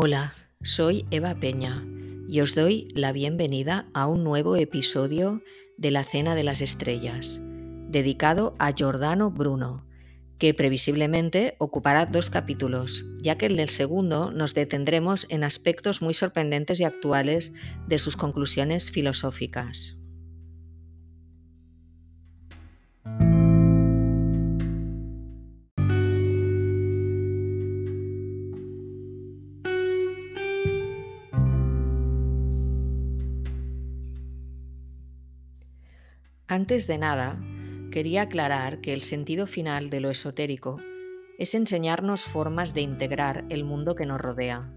Hola, soy Eva Peña y os doy la bienvenida a un nuevo episodio de La Cena de las Estrellas, dedicado a Giordano Bruno, que previsiblemente ocupará dos capítulos, ya que en el segundo nos detendremos en aspectos muy sorprendentes y actuales de sus conclusiones filosóficas. Antes de nada, quería aclarar que el sentido final de lo esotérico es enseñarnos formas de integrar el mundo que nos rodea.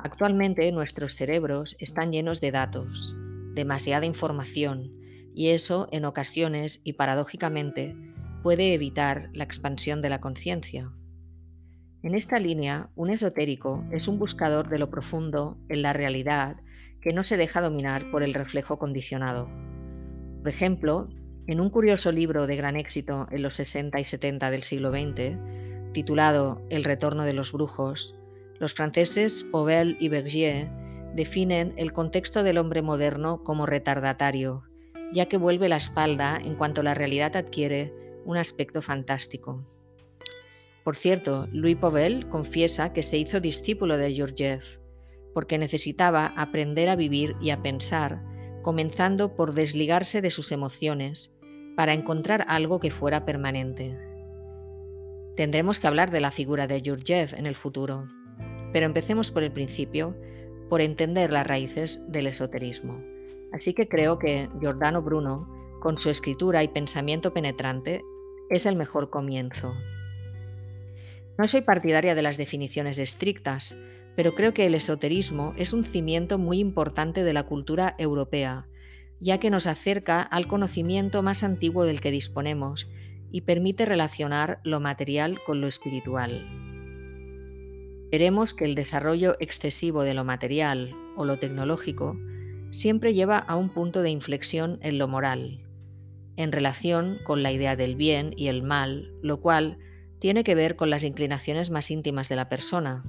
Actualmente nuestros cerebros están llenos de datos, demasiada información, y eso en ocasiones y paradójicamente puede evitar la expansión de la conciencia. En esta línea, un esotérico es un buscador de lo profundo en la realidad que no se deja dominar por el reflejo condicionado. Por ejemplo, en un curioso libro de gran éxito en los 60 y 70 del siglo XX, titulado El retorno de los brujos, los franceses Pauvel y Bergier definen el contexto del hombre moderno como retardatario, ya que vuelve la espalda en cuanto la realidad adquiere un aspecto fantástico. Por cierto, Louis Pauvel confiesa que se hizo discípulo de Georgiev, porque necesitaba aprender a vivir y a pensar comenzando por desligarse de sus emociones para encontrar algo que fuera permanente. Tendremos que hablar de la figura de Yurjev en el futuro, pero empecemos por el principio, por entender las raíces del esoterismo. Así que creo que Giordano Bruno, con su escritura y pensamiento penetrante, es el mejor comienzo. No soy partidaria de las definiciones estrictas, pero creo que el esoterismo es un cimiento muy importante de la cultura europea, ya que nos acerca al conocimiento más antiguo del que disponemos y permite relacionar lo material con lo espiritual. Veremos que el desarrollo excesivo de lo material o lo tecnológico siempre lleva a un punto de inflexión en lo moral, en relación con la idea del bien y el mal, lo cual tiene que ver con las inclinaciones más íntimas de la persona,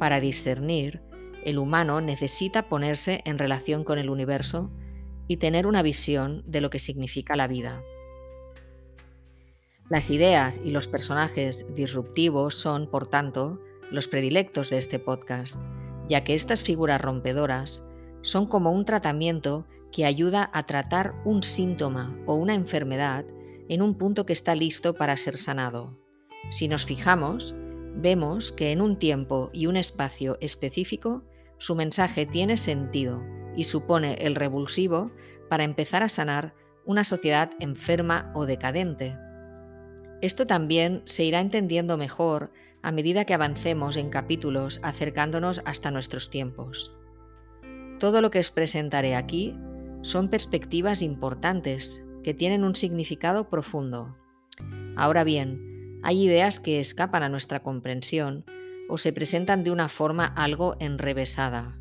para discernir, el humano necesita ponerse en relación con el universo y tener una visión de lo que significa la vida. Las ideas y los personajes disruptivos son, por tanto, los predilectos de este podcast, ya que estas figuras rompedoras son como un tratamiento que ayuda a tratar un síntoma o una enfermedad en un punto que está listo para ser sanado. Si nos fijamos, vemos que en un tiempo y un espacio específico su mensaje tiene sentido y supone el revulsivo para empezar a sanar una sociedad enferma o decadente. Esto también se irá entendiendo mejor a medida que avancemos en capítulos acercándonos hasta nuestros tiempos. Todo lo que os presentaré aquí son perspectivas importantes que tienen un significado profundo. Ahora bien, hay ideas que escapan a nuestra comprensión o se presentan de una forma algo enrevesada.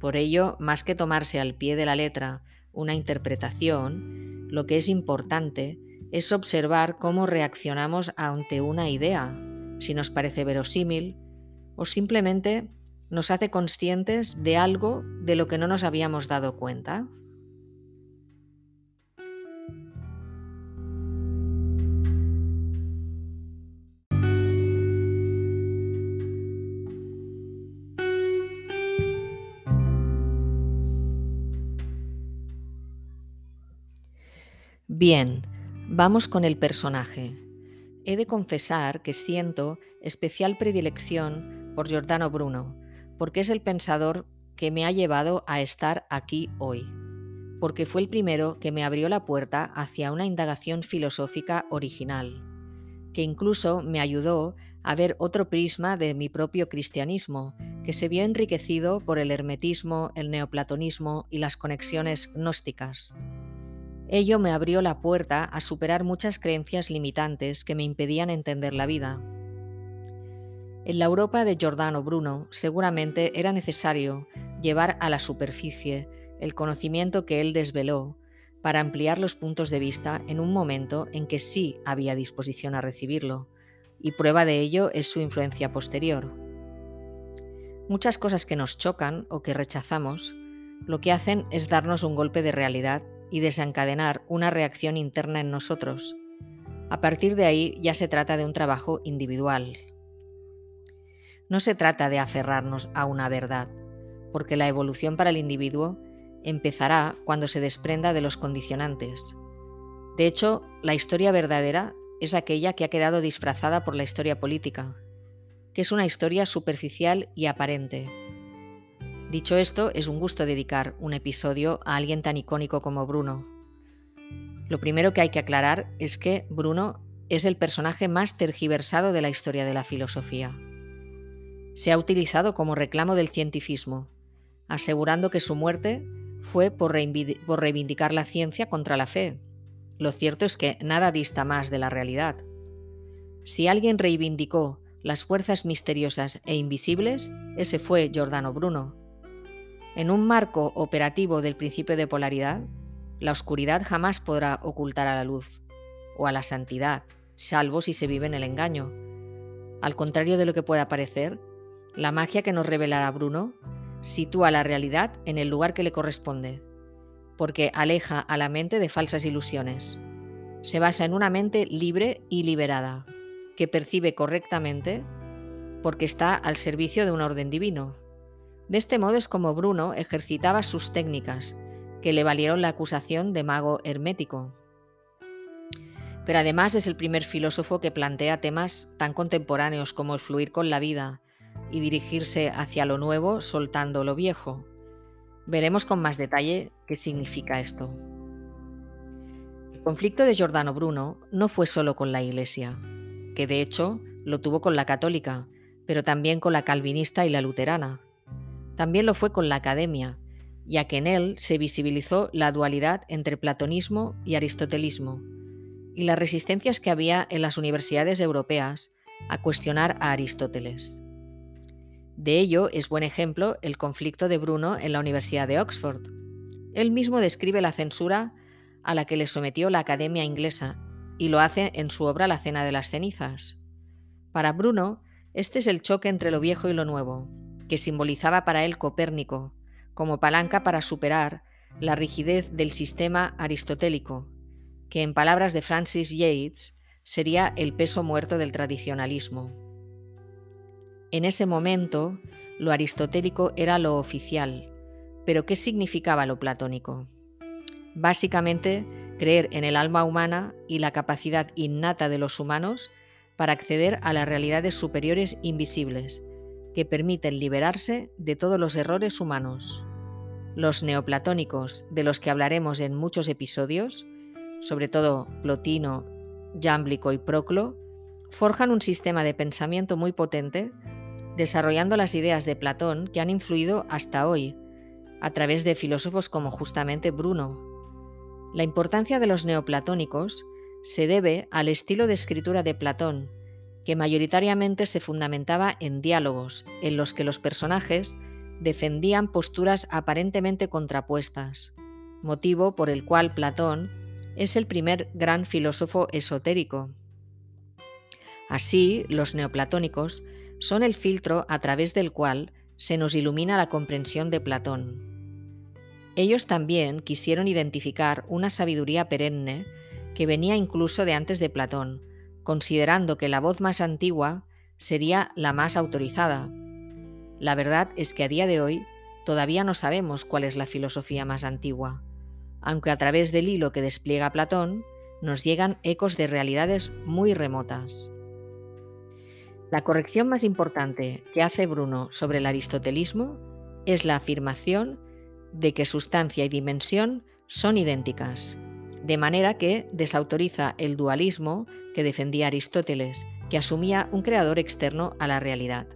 Por ello, más que tomarse al pie de la letra una interpretación, lo que es importante es observar cómo reaccionamos ante una idea, si nos parece verosímil o simplemente nos hace conscientes de algo de lo que no nos habíamos dado cuenta. Bien, vamos con el personaje. He de confesar que siento especial predilección por Giordano Bruno, porque es el pensador que me ha llevado a estar aquí hoy, porque fue el primero que me abrió la puerta hacia una indagación filosófica original, que incluso me ayudó a ver otro prisma de mi propio cristianismo, que se vio enriquecido por el hermetismo, el neoplatonismo y las conexiones gnósticas. Ello me abrió la puerta a superar muchas creencias limitantes que me impedían entender la vida. En la Europa de Giordano Bruno seguramente era necesario llevar a la superficie el conocimiento que él desveló para ampliar los puntos de vista en un momento en que sí había disposición a recibirlo, y prueba de ello es su influencia posterior. Muchas cosas que nos chocan o que rechazamos, lo que hacen es darnos un golpe de realidad y desencadenar una reacción interna en nosotros. A partir de ahí ya se trata de un trabajo individual. No se trata de aferrarnos a una verdad, porque la evolución para el individuo empezará cuando se desprenda de los condicionantes. De hecho, la historia verdadera es aquella que ha quedado disfrazada por la historia política, que es una historia superficial y aparente. Dicho esto, es un gusto dedicar un episodio a alguien tan icónico como Bruno. Lo primero que hay que aclarar es que Bruno es el personaje más tergiversado de la historia de la filosofía. Se ha utilizado como reclamo del cientifismo, asegurando que su muerte fue por, reivindicar la ciencia contra la fe. Lo cierto es que nada dista más de la realidad. Si alguien reivindicó las fuerzas misteriosas e invisibles, ese fue Giordano Bruno. En un marco operativo del principio de polaridad, la oscuridad jamás podrá ocultar a la luz o a la santidad, salvo si se vive en el engaño. Al contrario de lo que pueda parecer, la magia que nos revelará Bruno sitúa la realidad en el lugar que le corresponde, porque aleja a la mente de falsas ilusiones. Se basa en una mente libre y liberada, que percibe correctamente porque está al servicio de un orden divino. De este modo es como Bruno ejercitaba sus técnicas, que le valieron la acusación de mago hermético. Pero además es el primer filósofo que plantea temas tan contemporáneos como el fluir con la vida, y dirigirse hacia lo nuevo soltando lo viejo. Veremos con más detalle qué significa esto. El conflicto de Giordano Bruno no fue solo con la Iglesia, que de hecho lo tuvo con la católica, pero también con la calvinista y la luterana. También lo fue con la academia, ya que en él se visibilizó la dualidad entre platonismo y aristotelismo, y las resistencias que había en las universidades europeas a cuestionar a Aristóteles. De ello es buen ejemplo el conflicto de Bruno en la Universidad de Oxford. Él mismo describe la censura a la que le sometió la Academia Inglesa y lo hace en su obra La Cena de las Cenizas. Para Bruno, este es el choque entre lo viejo y lo nuevo, que simbolizaba para él Copérnico, como palanca para superar la rigidez del sistema aristotélico, que en palabras de Francis Yates sería el peso muerto del tradicionalismo. En ese momento, lo aristotélico era lo oficial, pero ¿qué significaba lo platónico? Básicamente, creer en el alma humana y la capacidad innata de los humanos para acceder a las realidades superiores invisibles, que permiten liberarse de todos los errores humanos. Los neoplatónicos, de los que hablaremos en muchos episodios, sobre todo Plotino, Jámblico y Proclo, forjan un sistema de pensamiento muy potente desarrollando las ideas de Platón que han influido hasta hoy, a través de filósofos como justamente Bruno. La importancia de los neoplatónicos se debe al estilo de escritura de Platón, que mayoritariamente se fundamentaba en diálogos, en los que los personajes defendían posturas aparentemente contrapuestas, motivo por el cual Platón es el primer gran filósofo esotérico. Así, los neoplatónicos son el filtro a través del cual se nos ilumina la comprensión de Platón. Ellos también quisieron identificar una sabiduría perenne que venía incluso de antes de Platón, considerando que la voz más antigua sería la más autorizada. La verdad es que a día de hoy todavía no sabemos cuál es la filosofía más antigua, aunque a través del hilo que despliega Platón nos llegan ecos de realidades muy remotas. La corrección más importante que hace Bruno sobre el aristotelismo es la afirmación de que sustancia y dimensión son idénticas, de manera que desautoriza el dualismo que defendía Aristóteles, que asumía un creador externo a la realidad.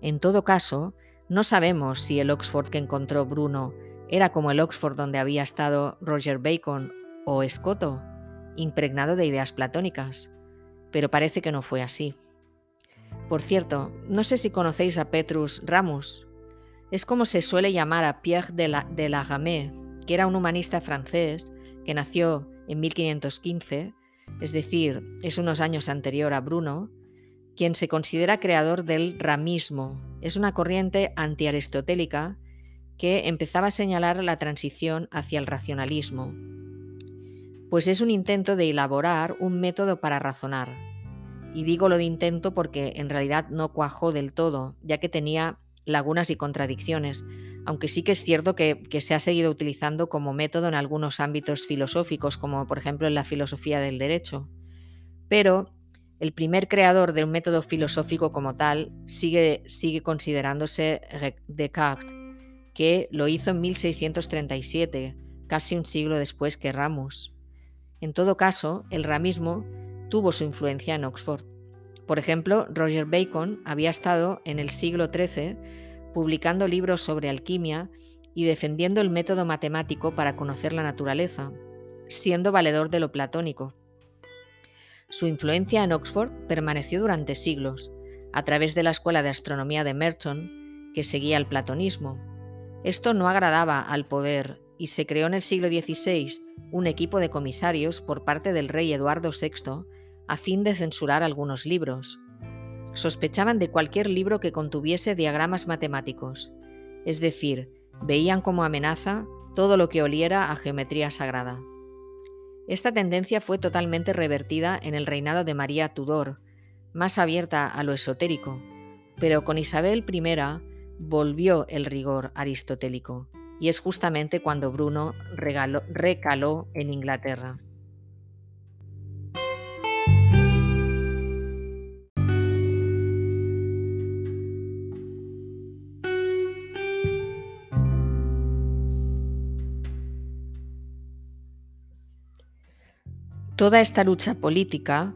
En todo caso, no sabemos si el Oxford que encontró Bruno era como el Oxford donde había estado Roger Bacon o Escoto, impregnado de ideas platónicas, pero parece que no fue así. Por cierto, no sé si conocéis a Petrus Ramus. Es como se suele llamar a Pierre de la, de que era un humanista francés que nació en 1515, es decir, es unos años anterior a Bruno, quien se considera creador del ramismo, Es una corriente antiaristotélica que empezaba a señalar la transición hacia el racionalismo, pues es un intento de elaborar un método para razonar. Y digo lo de intento porque en realidad no cuajó del todo, ya que tenía lagunas y contradicciones, aunque sí que es cierto que, se ha seguido utilizando como método en algunos ámbitos filosóficos, como por ejemplo en la filosofía del derecho. Pero el primer creador de un método filosófico como tal sigue, sigue considerándose Descartes, que lo hizo en 1637, casi un siglo después que Ramus. En todo caso, el ramismo tuvo su influencia en Oxford. Por ejemplo, Roger Bacon había estado en el siglo XIII publicando libros sobre alquimia y defendiendo el método matemático para conocer la naturaleza, siendo valedor de lo platónico. Su influencia en Oxford permaneció durante siglos, a través de la Escuela de Astronomía de Merton, que seguía el platonismo. Esto no agradaba al poder y se creó en el siglo XVI un equipo de comisarios por parte del rey Eduardo VI a fin de censurar algunos libros. Sospechaban de cualquier libro que contuviese diagramas matemáticos, es decir, veían como amenaza todo lo que oliera a geometría sagrada. Esta tendencia fue totalmente revertida en el reinado de María Tudor, más abierta a lo esotérico, pero con Isabel I volvió el rigor aristotélico, y es justamente cuando Bruno recaló en Inglaterra. Toda esta lucha política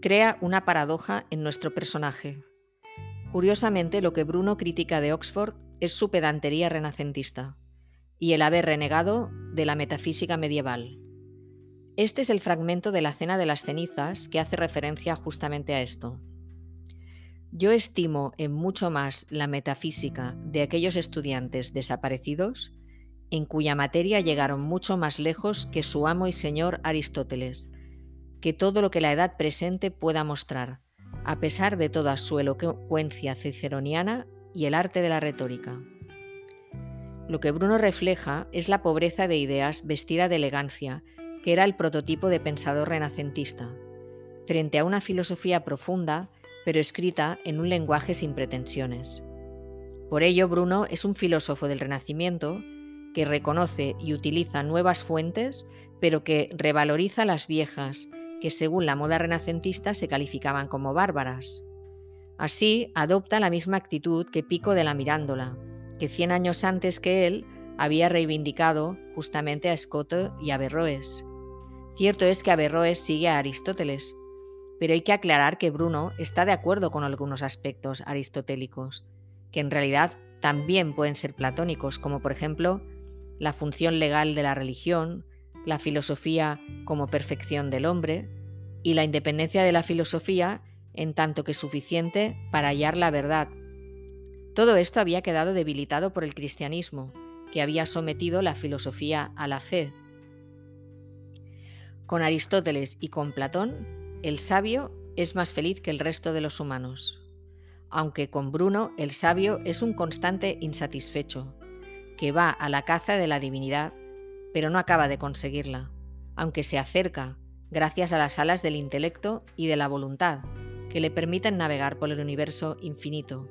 crea una paradoja en nuestro personaje. Curiosamente, lo que Bruno critica de Oxford es su pedantería renacentista y el haber renegado de la metafísica medieval. Este es el fragmento de la Cena de las Cenizas que hace referencia justamente a esto. Yo estimo en mucho más la metafísica de aquellos estudiantes desaparecidos, en cuya materia llegaron mucho más lejos que su amo y señor Aristóteles, que todo lo que la edad presente pueda mostrar, a pesar de toda su elocuencia ciceroniana y el arte de la retórica. Lo que Bruno refleja es la pobreza de ideas vestida de elegancia, que era el prototipo de pensador renacentista, frente a una filosofía profunda, pero escrita en un lenguaje sin pretensiones. Por ello, Bruno es un filósofo del Renacimiento que reconoce y utiliza nuevas fuentes, pero que revaloriza las viejas que según la moda renacentista se calificaban como bárbaras. Así, adopta la misma actitud que Pico de la Mirándola, que 100 años antes que él había reivindicado justamente a Escoto y a Averroes. Cierto es que Averroes sigue a Aristóteles, pero hay que aclarar que Bruno está de acuerdo con algunos aspectos aristotélicos, que en realidad también pueden ser platónicos, como por ejemplo la función legal de la religión, la filosofía como perfección del hombre y la independencia de la filosofía en tanto que suficiente para hallar la verdad. Todo esto había quedado debilitado por el cristianismo, que había sometido la filosofía a la fe. Con Aristóteles y con Platón, el sabio es más feliz que el resto de los humanos, aunque con Bruno el sabio es un constante insatisfecho, que va a la caza de la divinidad pero no acaba de conseguirla, aunque se acerca gracias a las alas del intelecto y de la voluntad, que le permiten navegar por el universo infinito.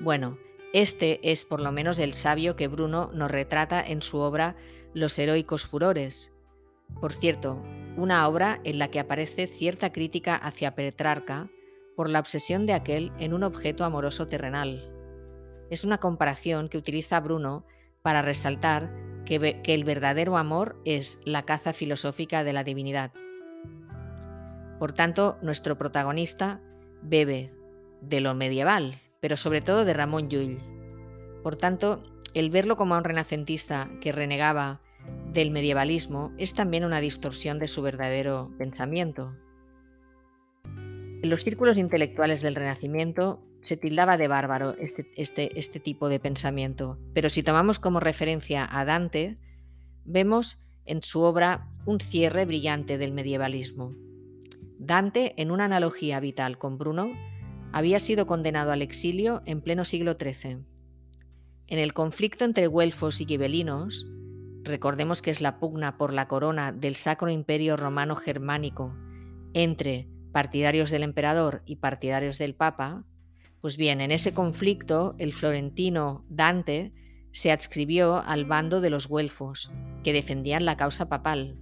Bueno, este es por lo menos el sabio que Bruno nos retrata en su obra Los heroicos furores. Por cierto, una obra en la que aparece cierta crítica hacia Petrarca por la obsesión de aquel en un objeto amoroso terrenal. Es una comparación que utiliza Bruno para resaltar que, el verdadero amor es la caza filosófica de la divinidad. Por tanto, nuestro protagonista bebe de lo medieval, pero sobre todo de Ramón Llull. Por tanto, el verlo como a un renacentista que renegaba del medievalismo es también una distorsión de su verdadero pensamiento. En los círculos intelectuales del Renacimiento se tildaba de bárbaro este, este, este, tipo de pensamiento, pero si tomamos como referencia a Dante, vemos en su obra un cierre brillante del medievalismo. Dante, en una analogía vital con Bruno, había sido condenado al exilio en pleno siglo XIII. En el conflicto entre güelfos y gibelinos, recordemos que es la pugna por la corona del Sacro Imperio Romano Germánico entre partidarios del emperador y partidarios del papa, pues bien, en ese conflicto el florentino Dante se adscribió al bando de los güelfos, que defendían la causa papal.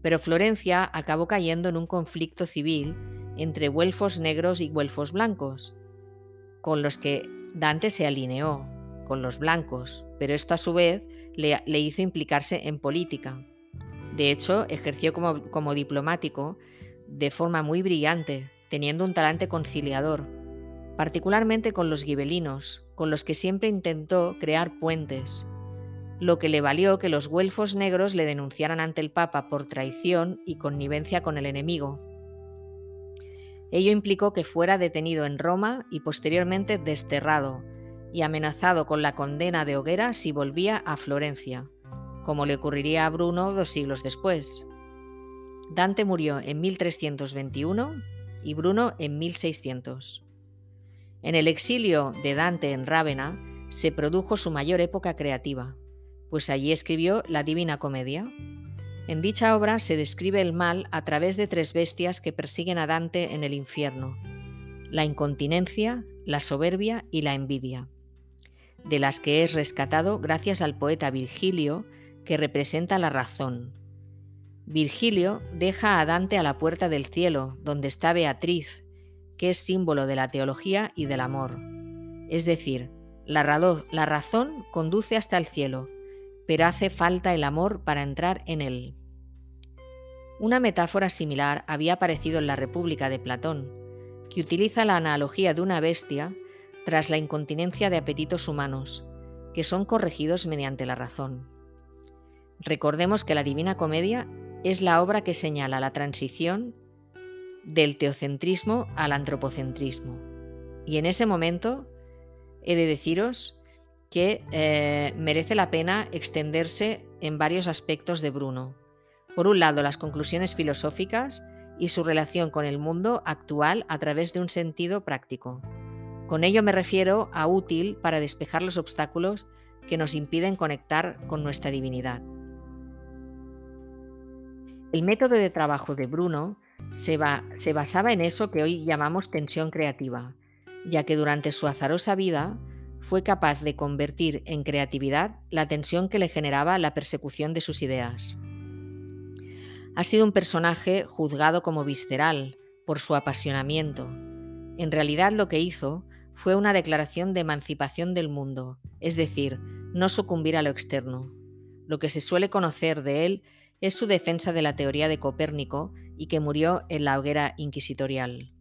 Pero Florencia acabó cayendo en un conflicto civil entre güelfos negros y güelfos blancos, con los que Dante se alineó, con los blancos, pero esto a su vez le, hizo implicarse en política. De hecho, ejerció como, como diplomático de forma muy brillante, teniendo un talante conciliador, particularmente con los gibelinos, con los que siempre intentó crear puentes, lo que le valió que los güelfos negros le denunciaran ante el Papa por traición y connivencia con el enemigo. Ello implicó que fuera detenido en Roma y posteriormente desterrado y amenazado con la condena de hoguera si volvía a Florencia, como le ocurriría a Bruno dos siglos después. Dante murió en 1321 y Bruno en 1600. En el exilio de Dante en Rávena se produjo su mayor época creativa, pues allí escribió la Divina Comedia, en dicha obra se describe el mal a través de tres bestias que persiguen a Dante en el infierno, la incontinencia, la soberbia y la envidia, de las que es rescatado gracias al poeta Virgilio, que representa la razón. Virgilio deja a Dante a la puerta del cielo, donde está Beatriz, que es símbolo de la teología y del amor. Es decir, la, razón conduce hasta el cielo, pero hace falta el amor para entrar en él. Una metáfora similar había aparecido en la República de Platón, que utiliza la analogía de una bestia tras la incontinencia de apetitos humanos, que son corregidos mediante la razón. Recordemos que la Divina Comedia es la obra que señala la transición del teocentrismo al antropocentrismo. Y en ese momento he de deciros que eh, merece la pena extenderse en varios aspectos de Bruno. Por un lado, las conclusiones filosóficas y su relación con el mundo actual a través de un sentido práctico. Con ello me refiero a útil para despejar los obstáculos que nos impiden conectar con nuestra divinidad. El método de trabajo de Bruno se, basaba en eso que hoy llamamos tensión creativa, ya que durante su azarosa vida fue capaz de convertir en creatividad la tensión que le generaba la persecución de sus ideas. Ha sido un personaje juzgado como visceral por su apasionamiento. En realidad lo que hizo fue una declaración de emancipación del mundo, es decir, no sucumbir a lo externo. Lo que se suele conocer de él es su defensa de la teoría de Copérnico y que murió en la hoguera inquisitorial.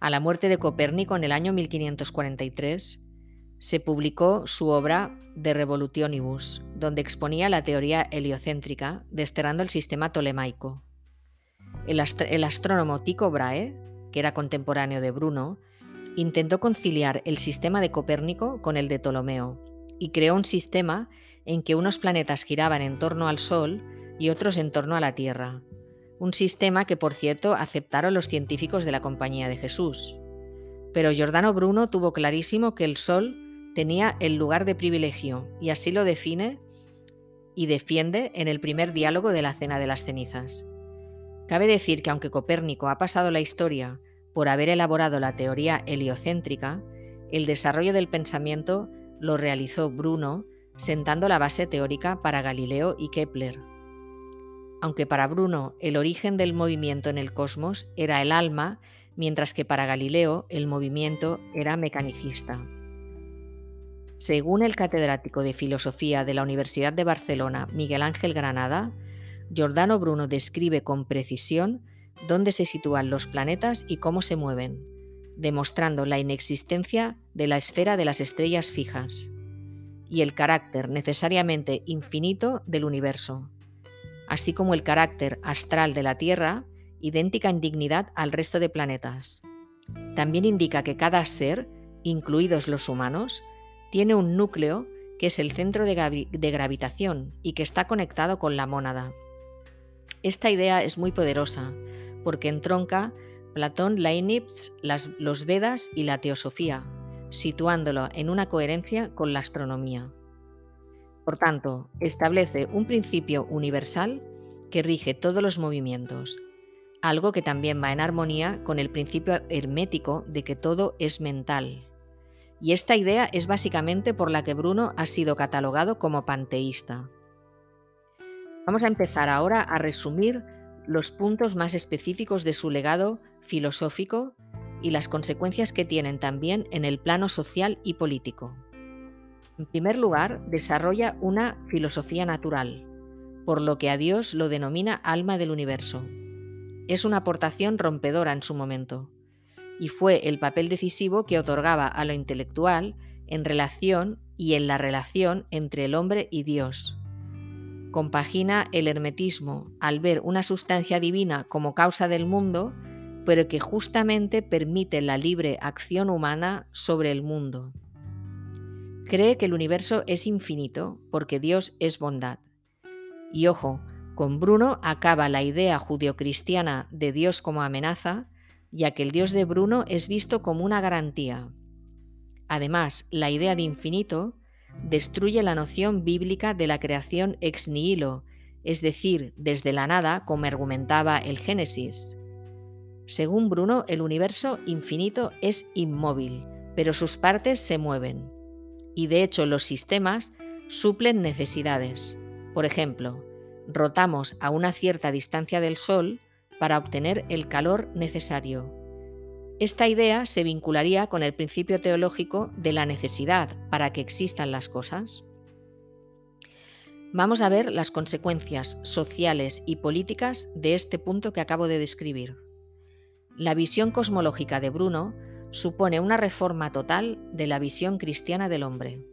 A la muerte de Copérnico en el año 1543, se publicó su obra De Revolutionibus, donde exponía la teoría heliocéntrica, desterrando el sistema tolemaico. El, astrónomo Tycho Brahe, que era contemporáneo de Bruno, intentó conciliar el sistema de Copérnico con el de Ptolomeo y creó un sistema en que unos planetas giraban en torno al Sol y otros en torno a la Tierra. Un sistema que, por cierto, aceptaron los científicos de la Compañía de Jesús. Pero Giordano Bruno tuvo clarísimo que el Sol tenía el lugar de privilegio y así lo define y defiende en el primer diálogo de la Cena de las Cenizas. Cabe decir que aunque Copérnico ha pasado la historia por haber elaborado la teoría heliocéntrica, el desarrollo del pensamiento lo realizó Bruno sentando la base teórica para Galileo y Kepler. Aunque para Bruno el origen del movimiento en el cosmos era el alma, mientras que para Galileo el movimiento era mecanicista. Según el catedrático de Filosofía de la Universidad de Barcelona, Miguel Ángel Granada, Giordano Bruno describe con precisión dónde se sitúan los planetas y cómo se mueven, demostrando la inexistencia de la esfera de las estrellas fijas y el carácter necesariamente infinito del universo, así como el carácter astral de la Tierra, idéntica en dignidad al resto de planetas. También indica que cada ser, incluidos los humanos, tiene un núcleo que es el centro de, gravitación y que está conectado con la mónada. Esta idea es muy poderosa porque entronca Platón Leibniz, los Vedas y la teosofía, situándolo en una coherencia con la astronomía. Por tanto, establece un principio universal que rige todos los movimientos, algo que también va en armonía con el principio hermético de que todo es mental. Y esta idea es básicamente por la que Bruno ha sido catalogado como panteísta. Vamos a empezar ahora a resumir los puntos más específicos de su legado filosófico y las consecuencias que tienen también en el plano social y político. En primer lugar, desarrolla una filosofía natural, por lo que a Dios lo denomina alma del universo. Es una aportación rompedora en su momento, y fue el papel decisivo que otorgaba a lo intelectual en relación y en la relación entre el hombre y Dios. Compagina el hermetismo al ver una sustancia divina como causa del mundo, pero que justamente permite la libre acción humana sobre el mundo. Cree que el universo es infinito porque Dios es bondad. Y ojo, con Bruno acaba la idea judio-cristiana de Dios como amenaza, ya que el Dios de Bruno es visto como una garantía. Además, la idea de infinito destruye la noción bíblica de la creación ex nihilo, es decir, desde la nada, como argumentaba el Génesis. Según Bruno, el universo infinito es inmóvil, pero sus partes se mueven. Y de hecho los sistemas suplen necesidades. Por ejemplo, rotamos a una cierta distancia del Sol para obtener el calor necesario. Esta idea se vincularía con el principio teológico de la necesidad para que existan las cosas. Vamos a ver las consecuencias sociales y políticas de este punto que acabo de describir. La visión cosmológica de Bruno supone una reforma total de la visión cristiana del hombre.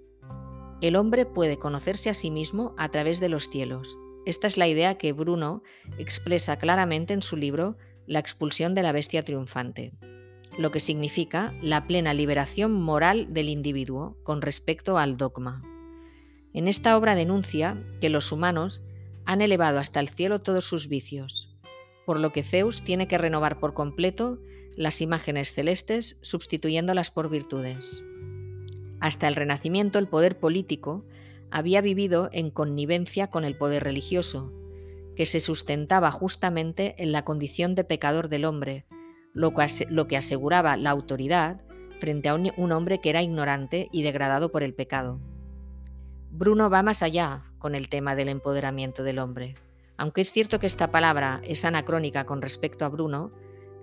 El hombre puede conocerse a sí mismo a través de los cielos. Esta es la idea que Bruno expresa claramente en su libro La expulsión de la bestia triunfante, lo que significa la plena liberación moral del individuo con respecto al dogma. En esta obra denuncia que los humanos han elevado hasta el cielo todos sus vicios, por lo que Zeus tiene que renovar por completo las imágenes celestes sustituyéndolas por virtudes. Hasta el Renacimiento el poder político había vivido en connivencia con el poder religioso, que se sustentaba justamente en la condición de pecador del hombre, lo que aseguraba la autoridad frente a un hombre que era ignorante y degradado por el pecado. Bruno va más allá con el tema del empoderamiento del hombre. Aunque es cierto que esta palabra es anacrónica con respecto a Bruno,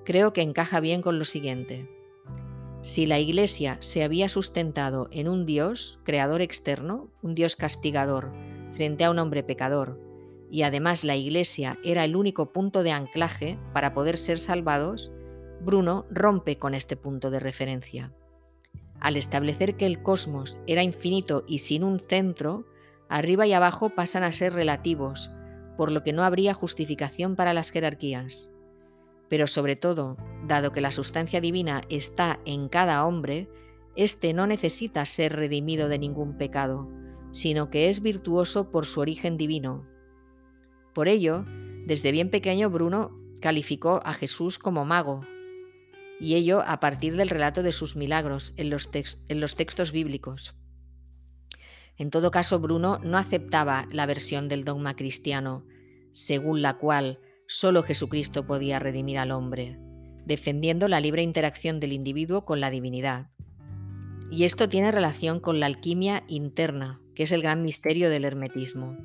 creo que encaja bien con lo siguiente. Si la Iglesia se había sustentado en un Dios, creador externo, un Dios castigador, frente a un hombre pecador, y además la Iglesia era el único punto de anclaje para poder ser salvados, Bruno rompe con este punto de referencia. Al establecer que el cosmos era infinito y sin un centro, arriba y abajo pasan a ser relativos, por lo que no habría justificación para las jerarquías. Pero sobre todo, dado que la sustancia divina está en cada hombre, éste no necesita ser redimido de ningún pecado, sino que es virtuoso por su origen divino. Por ello, desde bien pequeño Bruno calificó a Jesús como mago, y ello a partir del relato de sus milagros en los, en los textos bíblicos. En todo caso, Bruno no aceptaba la versión del dogma cristiano, según la cual solo Jesucristo podía redimir al hombre, defendiendo la libre interacción del individuo con la divinidad. Y esto tiene relación con la alquimia interna, que es el gran misterio del hermetismo.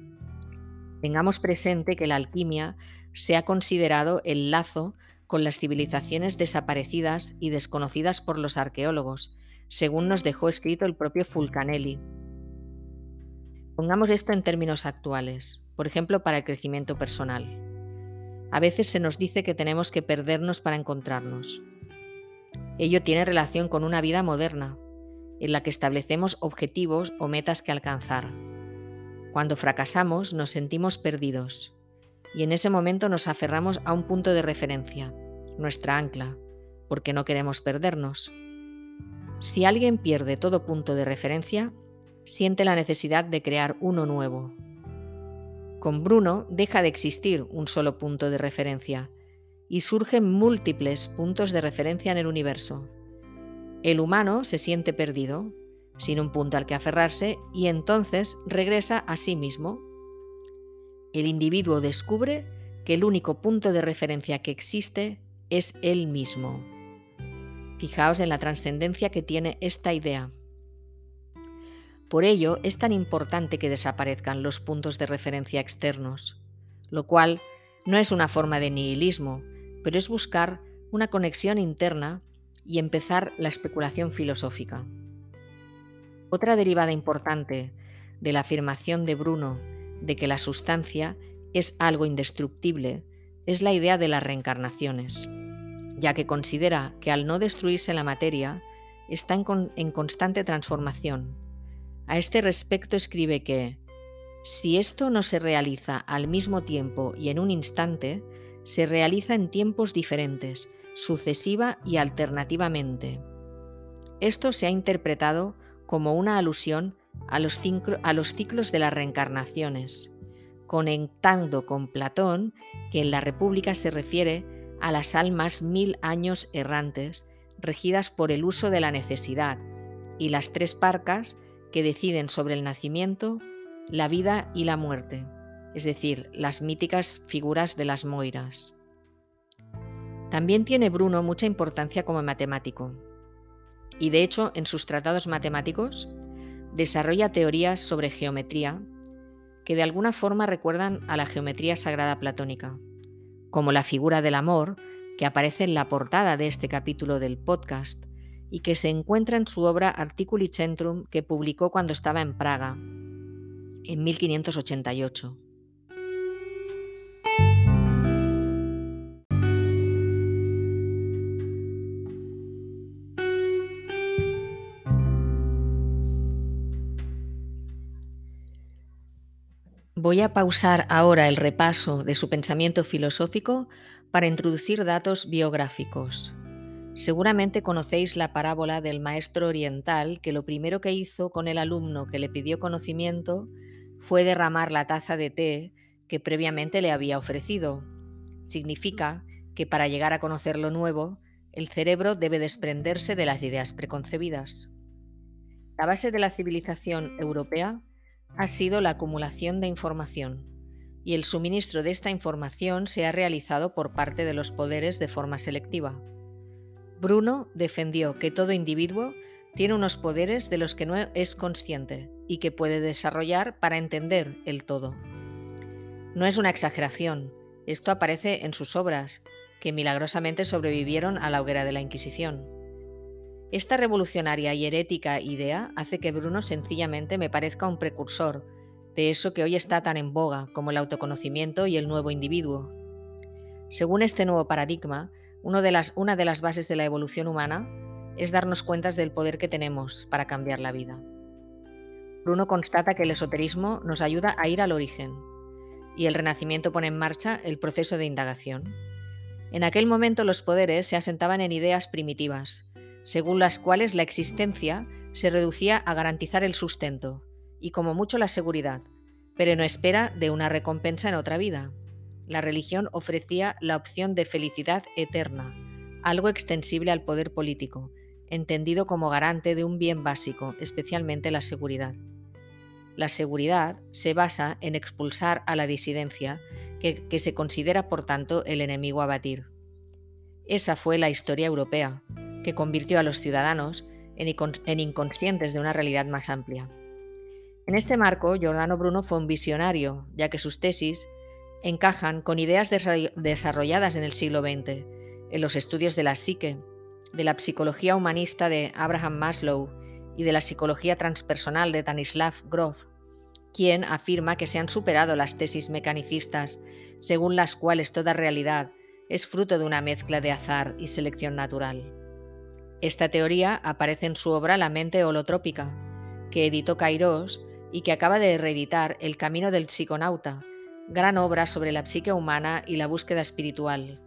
Tengamos presente que la alquimia se ha considerado el lazo con las civilizaciones desaparecidas y desconocidas por los arqueólogos, según nos dejó escrito el propio Fulcanelli, Pongamos esto en términos actuales, por ejemplo, para el crecimiento personal. A veces se nos dice que tenemos que perdernos para encontrarnos. Ello tiene relación con una vida moderna, en la que establecemos objetivos o metas que alcanzar. Cuando fracasamos nos sentimos perdidos y en ese momento nos aferramos a un punto de referencia, nuestra ancla, porque no queremos perdernos. Si alguien pierde todo punto de referencia, siente la necesidad de crear uno nuevo. Con Bruno deja de existir un solo punto de referencia y surgen múltiples puntos de referencia en el universo. El humano se siente perdido, sin un punto al que aferrarse, y entonces regresa a sí mismo. El individuo descubre que el único punto de referencia que existe es él mismo. Fijaos en la trascendencia que tiene esta idea. Por ello es tan importante que desaparezcan los puntos de referencia externos, lo cual no es una forma de nihilismo, pero es buscar una conexión interna y empezar la especulación filosófica. Otra derivada importante de la afirmación de Bruno de que la sustancia es algo indestructible es la idea de las reencarnaciones, ya que considera que al no destruirse la materia, está en, constante transformación. A este respecto escribe que, si esto no se realiza al mismo tiempo y en un instante, se realiza en tiempos diferentes, sucesiva y alternativamente. Esto se ha interpretado como una alusión a los, ciclos de las reencarnaciones, conectando con Platón, que en la República se refiere a las almas mil años errantes, regidas por el uso de la necesidad, y las tres parcas que deciden sobre el nacimiento, la vida y la muerte, es decir, las míticas figuras de las moiras. También tiene Bruno mucha importancia como matemático, y de hecho en sus tratados matemáticos desarrolla teorías sobre geometría que de alguna forma recuerdan a la geometría sagrada platónica, como la figura del amor que aparece en la portada de este capítulo del podcast y que se encuentra en su obra Articuli Centrum que publicó cuando estaba en Praga, en 1588. Voy a pausar ahora el repaso de su pensamiento filosófico para introducir datos biográficos. Seguramente conocéis la parábola del maestro oriental que lo primero que hizo con el alumno que le pidió conocimiento fue derramar la taza de té que previamente le había ofrecido. Significa que para llegar a conocer lo nuevo, el cerebro debe desprenderse de las ideas preconcebidas. La base de la civilización europea ha sido la acumulación de información, y el suministro de esta información se ha realizado por parte de los poderes de forma selectiva. Bruno defendió que todo individuo tiene unos poderes de los que no es consciente y que puede desarrollar para entender el todo. No es una exageración, esto aparece en sus obras, que milagrosamente sobrevivieron a la hoguera de la Inquisición. Esta revolucionaria y herética idea hace que Bruno sencillamente me parezca un precursor de eso que hoy está tan en boga como el autoconocimiento y el nuevo individuo. Según este nuevo paradigma, de las, una de las bases de la evolución humana es darnos cuenta del poder que tenemos para cambiar la vida. Bruno constata que el esoterismo nos ayuda a ir al origen y el renacimiento pone en marcha el proceso de indagación. En aquel momento los poderes se asentaban en ideas primitivas, según las cuales la existencia se reducía a garantizar el sustento y como mucho la seguridad, pero en espera de una recompensa en otra vida. La religión ofrecía la opción de felicidad eterna, algo extensible al poder político, entendido como garante de un bien básico, especialmente la seguridad. La seguridad se basa en expulsar a la disidencia, que, se considera por tanto el enemigo a batir. Esa fue la historia europea, que convirtió a los ciudadanos en inconscientes de una realidad más amplia. En este marco, Giordano Bruno fue un visionario, ya que sus tesis encajan con ideas desarrolladas en el siglo XX, en los estudios de la psique, de la psicología humanista de Abraham Maslow y de la psicología transpersonal de Stanislav Grof, quien afirma que se han superado las tesis mecanicistas según las cuales toda realidad es fruto de una mezcla de azar y selección natural. Esta teoría aparece en su obra La mente holotrópica, que editó Kairos y que acaba de reeditar El camino del psiconauta, gran obra sobre la psique humana y la búsqueda espiritual.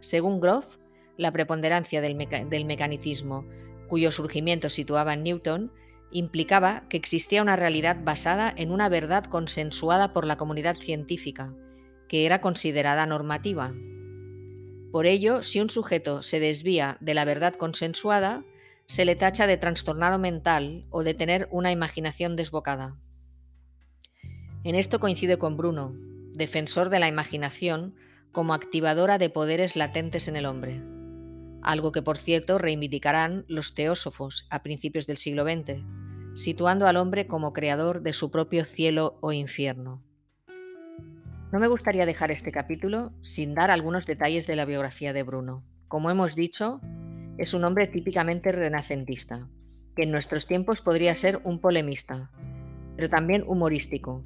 Según Groff, la preponderancia del, del mecanicismo, cuyo surgimiento situaba en Newton, implicaba que existía una realidad basada en una verdad consensuada por la comunidad científica, que era considerada normativa. Por ello, si un sujeto se desvía de la verdad consensuada, se le tacha de trastornado mental o de tener una imaginación desbocada. En esto coincide con Bruno, defensor de la imaginación como activadora de poderes latentes en el hombre, algo que por cierto reivindicarán los teósofos a principios del siglo XX, situando al hombre como creador de su propio cielo o infierno. No me gustaría dejar este capítulo sin dar algunos detalles de la biografía de Bruno. Como hemos dicho, es un hombre típicamente renacentista, que en nuestros tiempos podría ser un polemista, pero también humorístico,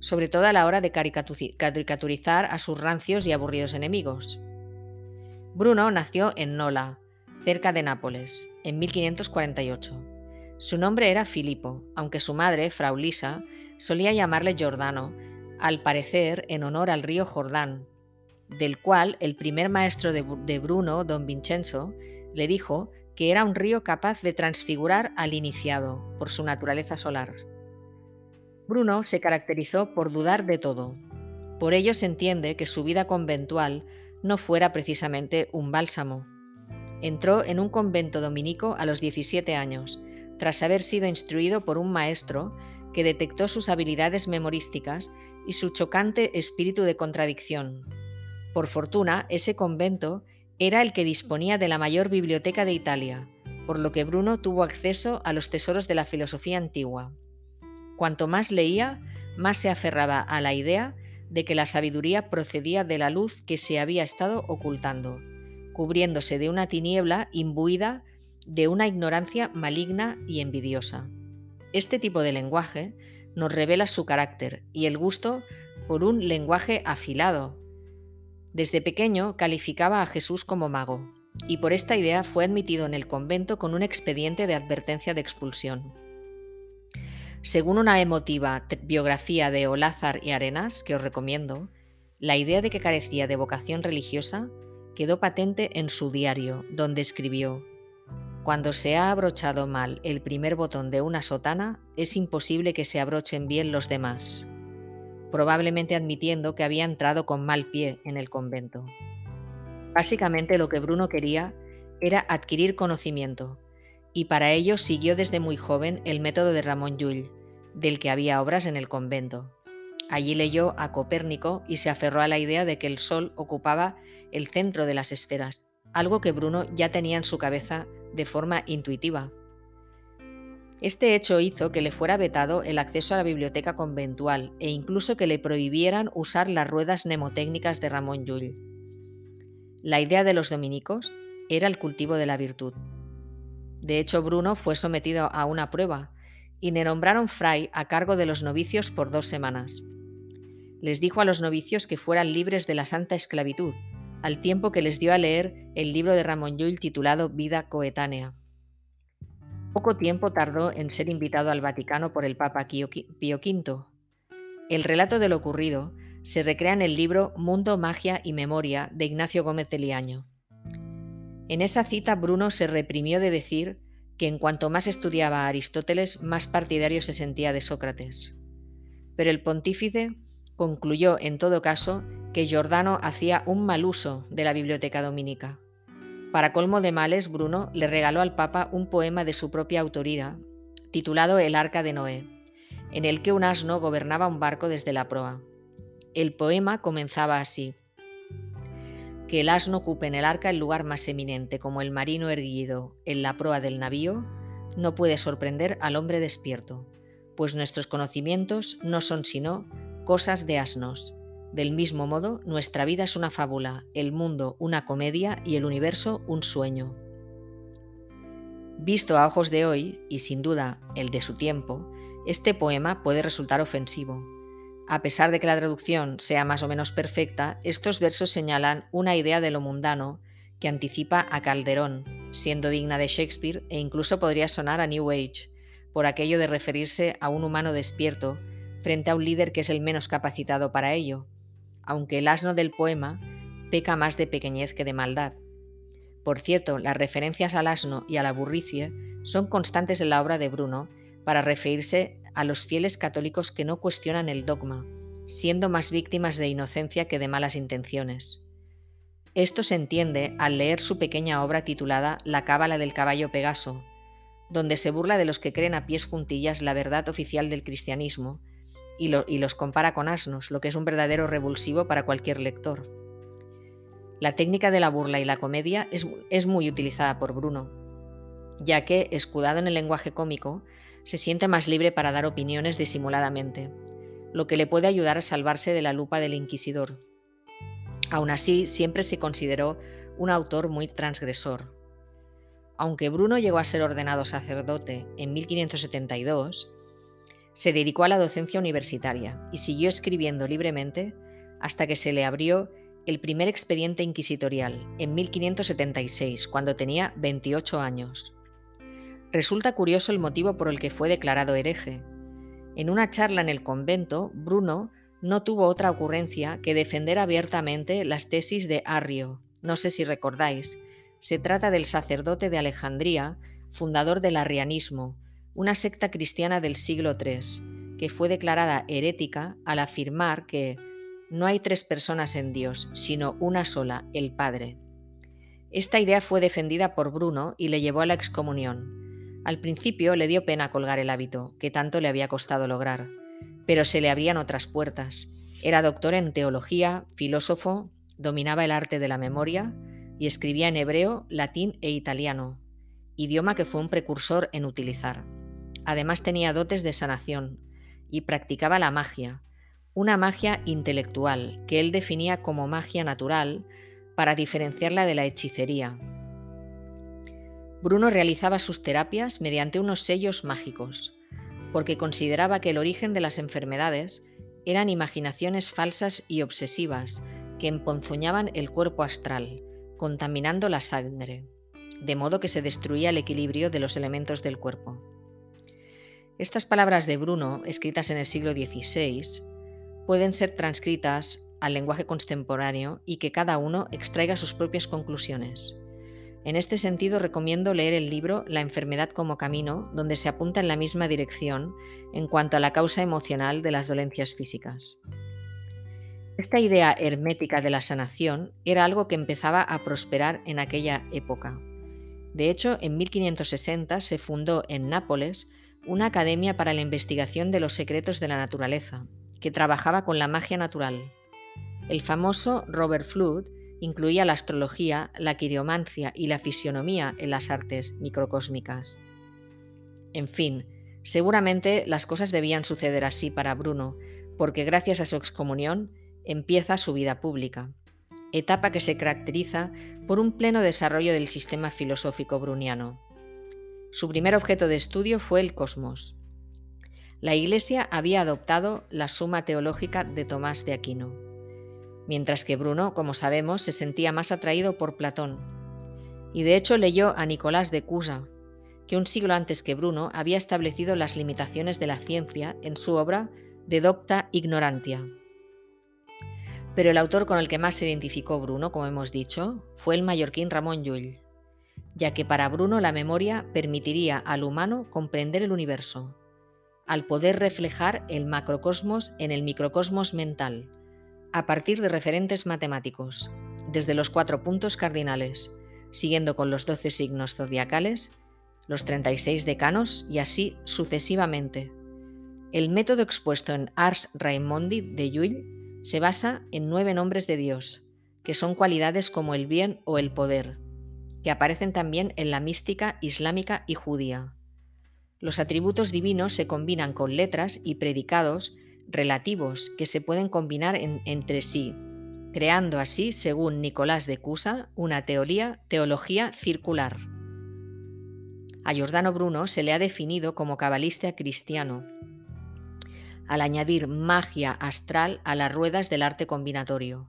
sobre todo a la hora de caricaturizar a sus rancios y aburridos enemigos. Bruno nació en Nola, cerca de Nápoles, en 1548. Su nombre era Filipo, aunque su madre, Frau Lisa, solía llamarle Giordano, al parecer en honor al río Jordán, del cual el primer maestro de, Bruno, don Vincenzo, le dijo que era un río capaz de transfigurar al iniciado por su naturaleza solar. Bruno se caracterizó por dudar de todo. Por ello se entiende que su vida conventual no fuera precisamente un bálsamo. Entró en un convento dominico a los 17 años, tras haber sido instruido por un maestro que detectó sus habilidades memorísticas y su chocante espíritu de contradicción. Por fortuna, ese convento era el que disponía de la mayor biblioteca de Italia, por lo que Bruno tuvo acceso a los tesoros de la filosofía antigua. Cuanto más leía, más se aferraba a la idea de que la sabiduría procedía de la luz que se había estado ocultando, cubriéndose de una tiniebla imbuida de una ignorancia maligna y envidiosa. Este tipo de lenguaje nos revela su carácter y el gusto por un lenguaje afilado. Desde pequeño calificaba a Jesús como mago, y por esta idea fue admitido en el convento con un expediente de advertencia de expulsión. Según una emotiva biografía de Olázar y Arenas, que os recomiendo, la idea de que carecía de vocación religiosa quedó patente en su diario, donde escribió cuando se ha abrochado mal el primer botón de una sotana, es imposible que se abrochen bien los demás, probablemente admitiendo que había entrado con mal pie en el convento. Básicamente lo que Bruno quería era adquirir conocimiento, y para ello siguió desde muy joven el método de Ramón Llull, del que había obras en el convento. Allí leyó a Copérnico y se aferró a la idea de que el Sol ocupaba el centro de las esferas, algo que Bruno ya tenía en su cabeza de forma intuitiva. Este hecho hizo que le fuera vetado el acceso a la biblioteca conventual e incluso que le prohibieran usar las ruedas mnemotécnicas de Ramón Llull. La idea de los dominicos era el cultivo de la virtud. De hecho, Bruno fue sometido a una prueba y le nombraron fray a cargo de los novicios por dos semanas. Les dijo a los novicios que fueran libres de la santa esclavitud, al tiempo que les dio a leer el libro de Ramón Llull titulado Vida coetánea. Poco tiempo tardó en ser invitado al Vaticano por el Papa Pío V. El relato de lo ocurrido se recrea en el libro Mundo, Magia y Memoria de Ignacio Gómez de Liaño. En esa cita Bruno se reprimió de decir que en cuanto más estudiaba a Aristóteles, más partidario se sentía de Sócrates. Pero el pontífice concluyó, en todo caso, que Giordano hacía un mal uso de la biblioteca dominica. Para colmo de males, Bruno le regaló al Papa un poema de su propia autoría, titulado El Arca de Noé, en el que un asno gobernaba un barco desde la proa. El poema comenzaba así. Que el asno ocupe en el arca el lugar más eminente como el marino erguido en la proa del navío, no puede sorprender al hombre despierto, pues nuestros conocimientos no son sino cosas de asnos, del mismo modo, nuestra vida es una fábula, el mundo una comedia y el universo un sueño. Visto a ojos de hoy, y sin duda el de su tiempo, este poema puede resultar ofensivo. A pesar de que la traducción sea más o menos perfecta, estos versos señalan una idea de lo mundano que anticipa a Calderón, siendo digna de Shakespeare e incluso podría sonar a New Age, por aquello de referirse a un humano despierto frente a un líder que es el menos capacitado para ello, aunque el asno del poema peca más de pequeñez que de maldad. Por cierto, las referencias al asno y a la burricie son constantes en la obra de Bruno para referirse a los fieles católicos que no cuestionan el dogma, siendo más víctimas de inocencia que de malas intenciones. Esto se entiende al leer su pequeña obra titulada La cábala del caballo Pegaso, donde se burla de los que creen a pies juntillas la verdad oficial del cristianismo y, los compara con asnos, lo que es un verdadero revulsivo para cualquier lector. La técnica de la burla y la comedia es, es muy utilizada por Bruno, ya que, escudado en el lenguaje cómico, se siente más libre para dar opiniones disimuladamente, lo que le puede ayudar a salvarse de la lupa del inquisidor. Aún así, siempre se consideró un autor muy transgresor, aunque Bruno llegó a ser ordenado sacerdote en 1572, se dedicó a la docencia universitaria y siguió escribiendo libremente hasta que se le abrió el primer expediente inquisitorial en 1576, cuando tenía 28 años. Resulta curioso el motivo por el que fue declarado hereje. En una charla en el convento, Bruno no tuvo otra ocurrencia que defender abiertamente las tesis de Arrio, no sé si recordáis, se trata del sacerdote de Alejandría, fundador del arrianismo, una secta cristiana del siglo III, que fue declarada herética al afirmar que no hay tres personas en Dios, sino una sola, el Padre. Esta idea fue defendida por Bruno y le llevó a la excomunión. Al principio le dio pena colgar el hábito, que tanto le había costado lograr, pero se le abrían otras puertas. Era doctor en teología, filósofo, dominaba el arte de la memoria, y escribía en hebreo, latín e italiano, idioma que fue un precursor en utilizar. Además tenía dotes de sanación y practicaba la magia, una magia intelectual que él definía como magia natural para diferenciarla de la hechicería. Bruno realizaba sus terapias mediante unos sellos mágicos, porque consideraba que el origen de las enfermedades eran imaginaciones falsas y obsesivas que emponzoñaban el cuerpo astral, contaminando la sangre, de modo que se destruía el equilibrio de los elementos del cuerpo. Estas palabras de Bruno, escritas en el siglo XVI, pueden ser transcritas al lenguaje contemporáneo y que cada uno extraiga sus propias conclusiones. En este sentido, recomiendo leer el libro La enfermedad como camino, donde se apunta en la misma dirección en cuanto a la causa emocional de las dolencias físicas. Esta idea hermética de la sanación era algo que empezaba a prosperar en aquella época. De hecho, en 1560 se fundó en Nápoles una academia para la investigación de los secretos de la naturaleza, que trabajaba con la magia natural. El famoso Robert Flood incluía la astrología, la quiriomancia y la fisionomía en las artes microcósmicas. En fin, seguramente las cosas debían suceder así para Bruno, porque gracias a su excomunión empieza su vida pública, etapa que se caracteriza por un pleno desarrollo del sistema filosófico bruniano. Su primer objeto de estudio fue el cosmos. La Iglesia había adoptado la suma teológica de Tomás de Aquino, mientras que Bruno, como sabemos, se sentía más atraído por Platón, y de hecho leyó a Nicolás de Cusa, que un siglo antes que Bruno había establecido las limitaciones de la ciencia en su obra De Docta Ignorantia. Pero el autor con el que más se identificó Bruno, como hemos dicho, fue el mallorquín Ramón Llull, ya que para Bruno la memoria permitiría al humano comprender el universo, al poder reflejar el macrocosmos en el microcosmos mental, a partir de referentes matemáticos, desde los cuatro puntos cardinales, siguiendo con los doce signos zodiacales, los 36 decanos y así sucesivamente. El método expuesto en Ars Raimondi de Llull se basa en nueve nombres de Dios, que son cualidades como el bien o el poder, que aparecen también en la mística islámica y judía. Los atributos divinos se combinan con letras y predicados relativos que se pueden combinar entre sí, creando así, según Nicolás de Cusa, una teoría, teología circular. A Giordano Bruno se le ha definido como cabalista cristiano, al añadir magia astral a las ruedas del arte combinatorio,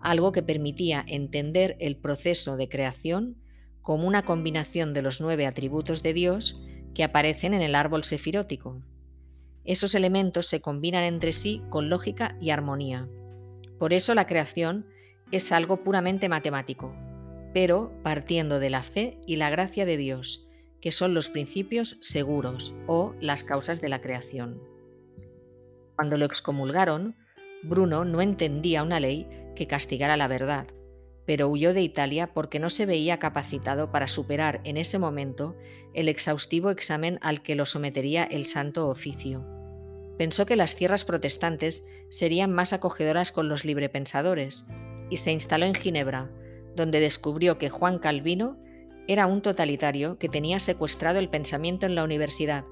algo que permitía entender el proceso de creación como una combinación de los nueve atributos de Dios que aparecen en el árbol sefirótico. Esos elementos se combinan entre sí con lógica y armonía. Por eso la creación es algo puramente matemático, pero partiendo de la fe y la gracia de Dios, que son los principios seguros o las causas de la creación. Cuando lo excomulgaron, Bruno no entendía una ley que castigara la verdad, pero huyó de Italia porque no se veía capacitado para superar en ese momento el exhaustivo examen al que lo sometería el Santo Oficio. Pensó que las tierras protestantes serían más acogedoras con los librepensadores y se instaló en Ginebra, donde descubrió que Juan Calvino era un totalitario que tenía secuestrado el pensamiento en la universidad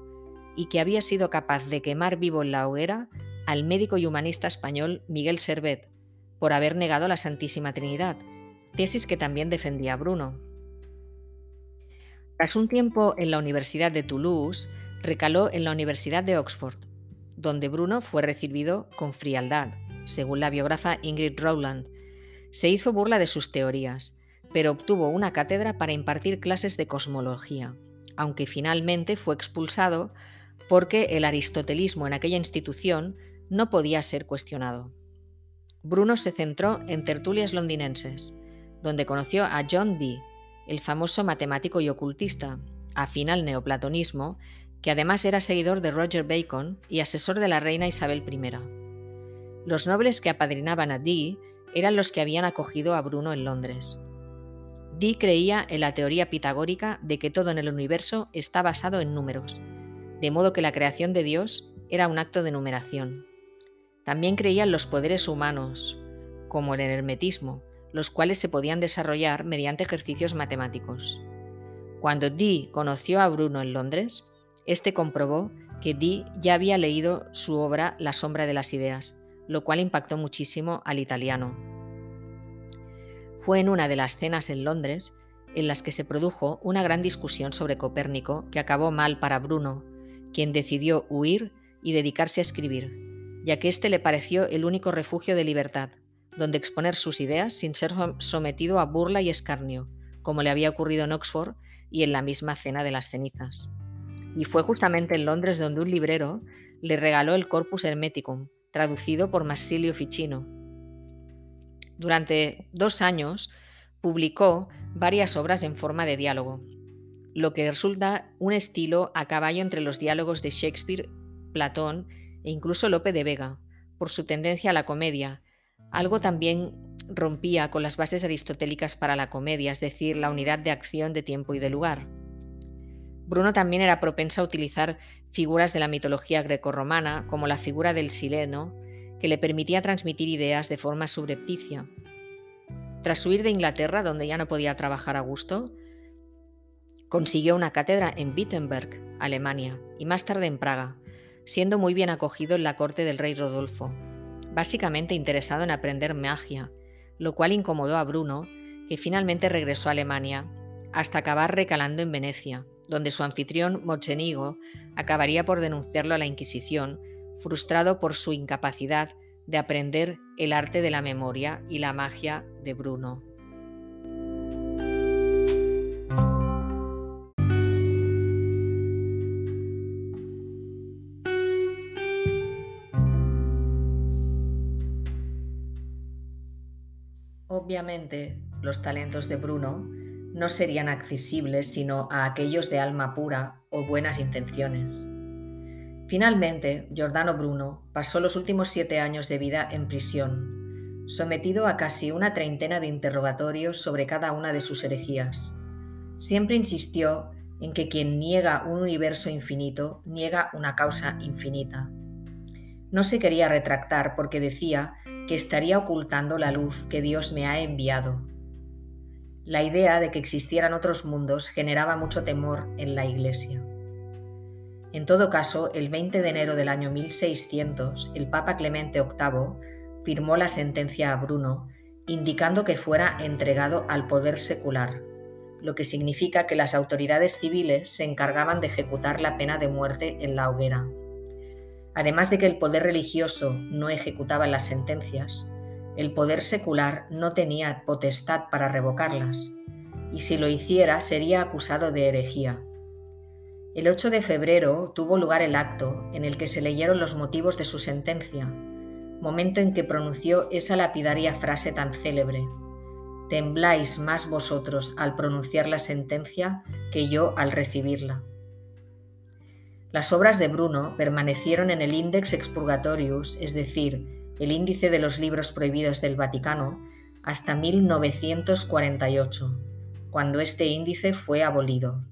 y que había sido capaz de quemar vivo en la hoguera al médico y humanista español Miguel Servet por haber negado la Santísima Trinidad, tesis que también defendía Bruno. Tras un tiempo en la Universidad de Toulouse, recaló en la Universidad de Oxford, donde Bruno fue recibido con frialdad, según la biógrafa Ingrid Rowland. Se hizo burla de sus teorías, pero obtuvo una cátedra para impartir clases de cosmología, aunque finalmente fue expulsado porque el aristotelismo en aquella institución no podía ser cuestionado. Bruno se centró en tertulias londinenses, donde conoció a John Dee, el famoso matemático y ocultista, afín al neoplatonismo, que además era seguidor de Roger Bacon y asesor de la reina Isabel I. Los nobles que apadrinaban a Dee eran los que habían acogido a Bruno en Londres. Dee creía en la teoría pitagórica de que todo en el universo está basado en números, de modo que la creación de Dios era un acto de numeración. También creía en los poderes humanos, como en el hermetismo, los cuales se podían desarrollar mediante ejercicios matemáticos. Cuando Dee conoció a Bruno en Londres, este comprobó que Dee ya había leído su obra La sombra de las ideas, lo cual impactó muchísimo al italiano. Fue en una de las cenas en Londres en las que se produjo una gran discusión sobre Copérnico que acabó mal para Bruno, quien decidió huir y dedicarse a escribir, ya que éste le pareció el único refugio de libertad, donde exponer sus ideas sin ser sometido a burla y escarnio, como le había ocurrido en Oxford y en la misma cena de las cenizas. Y fue justamente en Londres donde un librero le regaló el Corpus Hermeticum, traducido por Massilio Ficino. Durante dos años publicó varias obras en forma de diálogo, lo que resulta un estilo a caballo entre los diálogos de Shakespeare, Platón e incluso Lope de Vega, por su tendencia a la comedia, algo también rompía con las bases aristotélicas para la comedia, es decir, la unidad de acción de tiempo y de lugar. Bruno también era propenso a utilizar figuras de la mitología grecorromana, como la figura del sileno, que le permitía transmitir ideas de forma subrepticia. Tras huir de Inglaterra, donde ya no podía trabajar a gusto, consiguió una cátedra en Wittenberg, Alemania, y más tarde en Praga, siendo muy bien acogido en la corte del rey Rodolfo básicamente interesado en aprender magia, lo cual incomodó a Bruno, que finalmente regresó a Alemania, hasta acabar recalando en Venecia, donde su anfitrión Mochenigo acabaría por denunciarlo a la Inquisición, frustrado por su incapacidad de aprender el arte de la memoria y la magia de Bruno. Obviamente, los talentos de Bruno no serían accesibles sino a aquellos de alma pura o buenas intenciones. Finalmente, Giordano Bruno pasó los últimos siete años de vida en prisión, sometido a casi una treintena de interrogatorios sobre cada una de sus herejías. Siempre insistió en que quien niega un universo infinito niega una causa infinita. No se quería retractar porque decía que estaría ocultando la luz que Dios me ha enviado. La idea de que existieran otros mundos generaba mucho temor en la Iglesia. En todo caso, el 20 de enero del año 1600, el Papa Clemente VIII firmó la sentencia a Bruno, indicando que fuera entregado al poder secular, lo que significa que las autoridades civiles se encargaban de ejecutar la pena de muerte en la hoguera. Además de que el poder religioso no ejecutaba las sentencias, el poder secular no tenía potestad para revocarlas, y si lo hiciera sería acusado de herejía. El 8 de febrero tuvo lugar el acto en el que se leyeron los motivos de su sentencia, momento en que pronunció esa lapidaria frase tan célebre. Tembláis más vosotros al pronunciar la sentencia que yo al recibirla. Las obras de Bruno permanecieron en el Index Expurgatorius, es decir, el índice de los libros prohibidos del Vaticano, hasta 1948, cuando este índice fue abolido.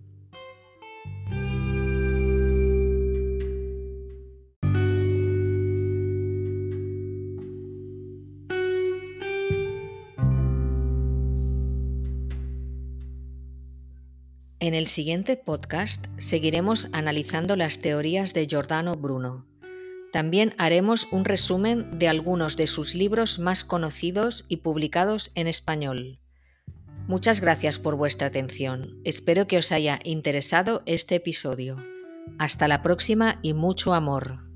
En el siguiente podcast seguiremos analizando las teorías de Giordano Bruno. También haremos un resumen de algunos de sus libros más conocidos y publicados en español. Muchas gracias por vuestra atención. Espero que os haya interesado este episodio. Hasta la próxima y mucho amor.